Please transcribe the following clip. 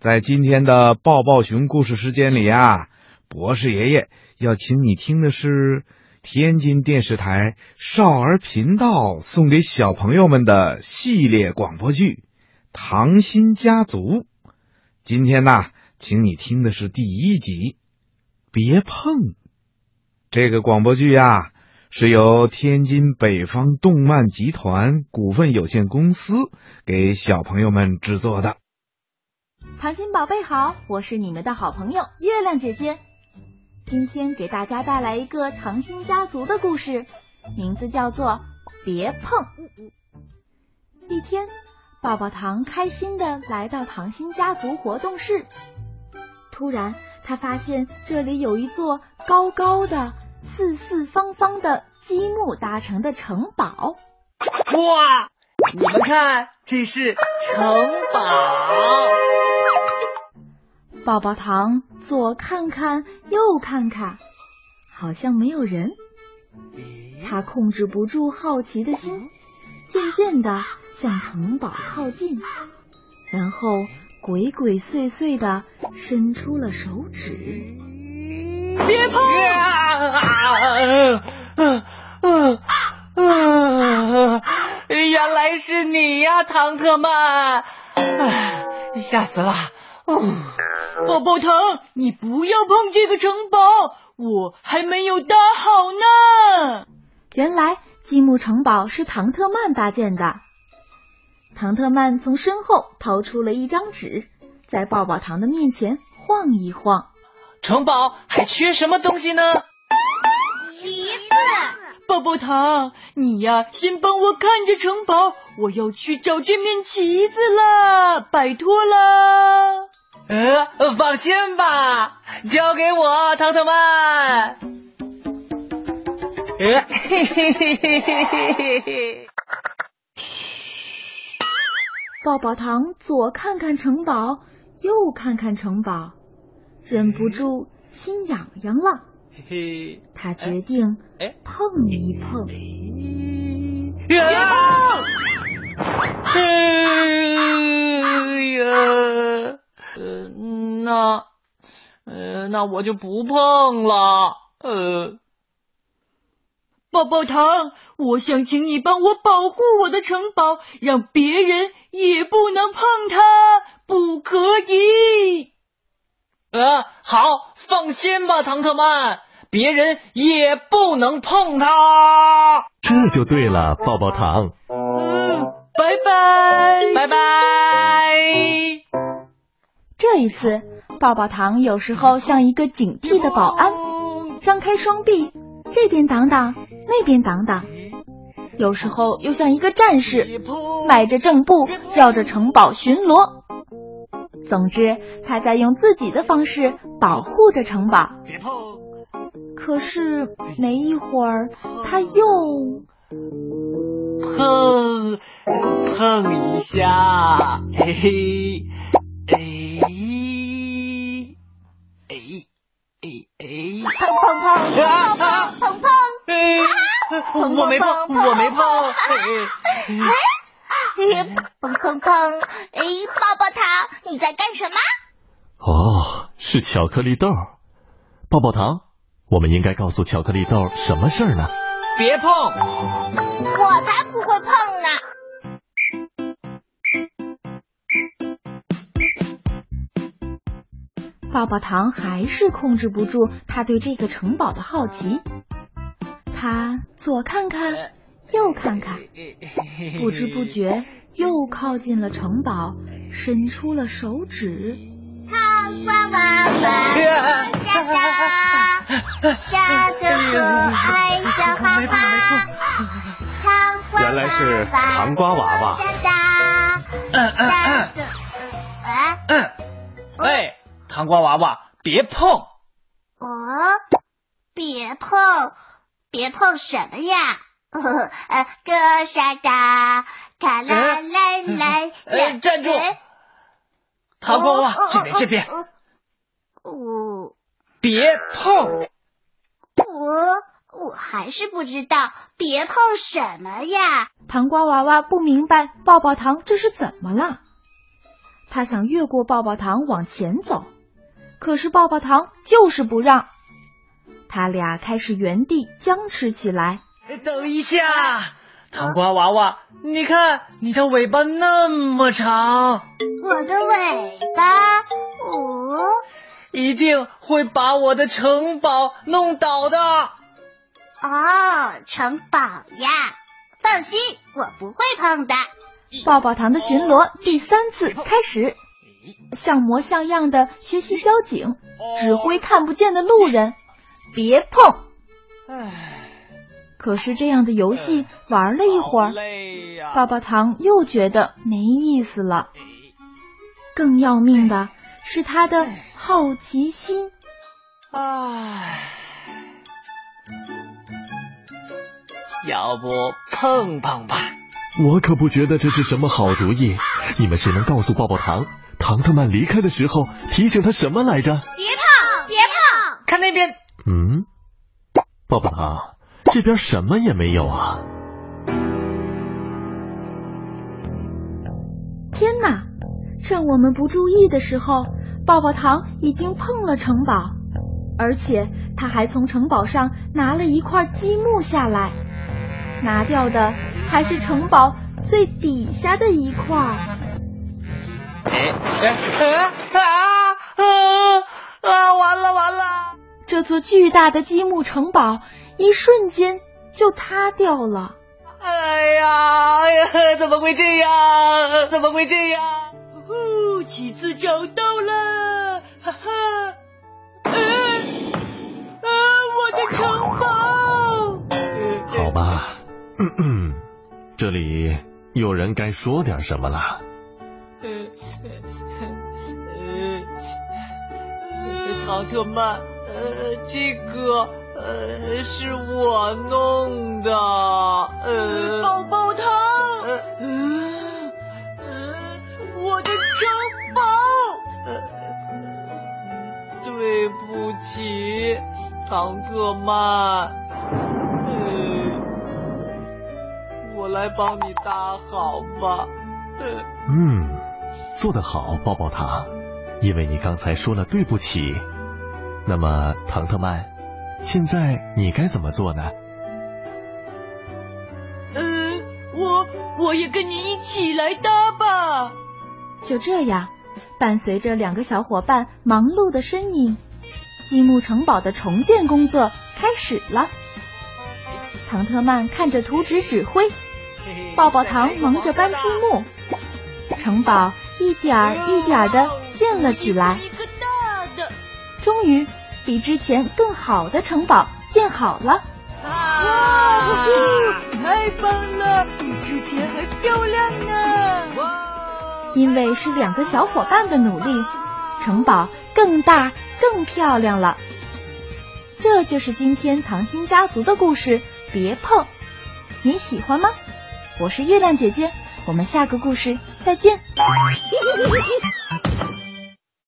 在今天的抱抱熊故事时间里呀，博士爷爷要请你听的是天津电视台少儿频道送给小朋友们的系列广播剧《糖心家族》。今天呢，请你听的是第一集《别碰》。这个广播剧呀，是由天津北方动漫集团股份有限公司给小朋友们制作的。糖心宝贝好，我是你们的好朋友月亮姐姐。今天给大家带来一个糖心家族的故事，名字叫做《别碰》。一天，抱抱糖开心的来到糖心家族活动室，突然他发现这里有一座高高的、四四方方的积木搭成的城堡。哇！你们看，这是城堡。抱抱糖左看看右看看，好像没有人。他控制不住好奇的心，渐渐的向城堡靠近，然后鬼鬼祟祟的伸出了手指。别碰！啊！啊！啊！原来是你呀，唐特曼！哎，吓死了！抱抱糖，你不要碰这个城堡，我还没有搭好呢。原来积木城堡是唐特曼搭建的。唐特曼从身后掏出了一张纸，在抱抱糖的面前晃一晃。城堡还缺什么东西呢？旗子。抱抱糖，你呀，先帮我看着城堡，我要去找这面旗子啦，拜托了。呃，放心吧，交给我，唐特曼。呃，嘿嘿嘿嘿嘿嘿嘿。嘘，抱抱糖左看看城堡，右看看城堡，忍不住心痒痒了。嘿嘿，他决定碰一碰。那我就不碰了。呃，抱抱糖，我想请你帮我保护我的城堡，让别人也不能碰它，不可以。呃，好，放心吧，唐特曼，别人也不能碰它。这就对了，抱抱糖。嗯，拜拜，拜拜。这一次，抱抱糖有时候像一个警惕的保安，张开双臂，这边挡挡，那边挡挡；有时候又像一个战士，迈着正步绕着城堡巡逻。总之，他在用自己的方式保护着城堡。别碰！可是没一会儿，他又碰碰一下，嘿嘿。哎哎哎碰碰碰碰碰碰碰！哎，我没碰，我没碰。哎哎，碰碰碰！哎，抱抱糖，你在干什么？哦，是巧克力豆。抱抱糖，我们应该告诉巧克力豆什么事儿呢？别碰！我才不会碰呢。抱抱糖还是控制不住他对这个城堡的好奇，他左看看，右看看，不知不觉又靠近了城堡，伸出了手指。糖瓜娃娃下达，下的可爱小花花。糖原来是糖瓜娃娃。下达，嗯嗯嗯。糖瓜娃娃，别碰！哦，别碰，别碰什么呀？呃，哥沙嘎，卡啦来来来，站住！糖瓜娃娃，这边这边。哦，别碰！我我还是不知道别碰什么呀。糖瓜娃娃不明白抱抱糖这是怎么了。他想越过抱抱糖往前走，可是抱抱糖就是不让。他俩开始原地僵持起来。等一下，糖瓜娃娃，你看你的尾巴那么长，我的尾巴，哦，一定会把我的城堡弄倒的。哦，城堡呀，放心，我不会碰的。抱抱糖的巡逻第三次开始，像模像样的学习交警，指挥看不见的路人，别碰。唉，可是这样的游戏玩了一会儿，累呀、抱抱糖又觉得没意思了。更要命的是他的好奇心。唉，要不碰碰吧？我可不觉得这是什么好主意。你们谁能告诉抱抱糖，糖特曼离开的时候提醒他什么来着？别碰，别碰！看那边，嗯，抱抱糖，这边什么也没有啊。天哪！趁我们不注意的时候，抱抱糖已经碰了城堡，而且他还从城堡上拿了一块积木下来，拿掉的还是城堡最底下的一块。哎哎哎啊啊啊！完了完了！这座巨大的积木城堡一瞬间就塌掉了。哎呀哎呀！怎么会这样？怎么会这样？呼，旗子找到了，哈哈！呃，啊，我的城堡！好吧，嗯嗯，这里有人该说点什么了。呃呃，唐特曼，呃，这个呃是我弄的，呃，抱抱糖，呃呃呃，我的城堡！呃，对不起，唐特曼，呃，我来帮你搭好吧，呃。嗯，做得好，抱抱糖，因为你刚才说了对不起。那么，唐特曼，现在你该怎么做呢？呃，我我也跟你一起来搭吧。就这样，伴随着两个小伙伴忙碌的身影，积木城堡的重建工作开始了。唐特曼看着图纸指挥，抱抱糖忙着搬积木，城堡一点儿一点儿的建了起来。一个大的，终于，比之前更好的城堡建好了。哇，太棒了，比之前还漂亮呢！哇！因为是两个小伙伴的努力，城堡更大更漂亮了。这就是今天糖心家族的故事，别碰。你喜欢吗？我是月亮姐姐，我们下个故事再见。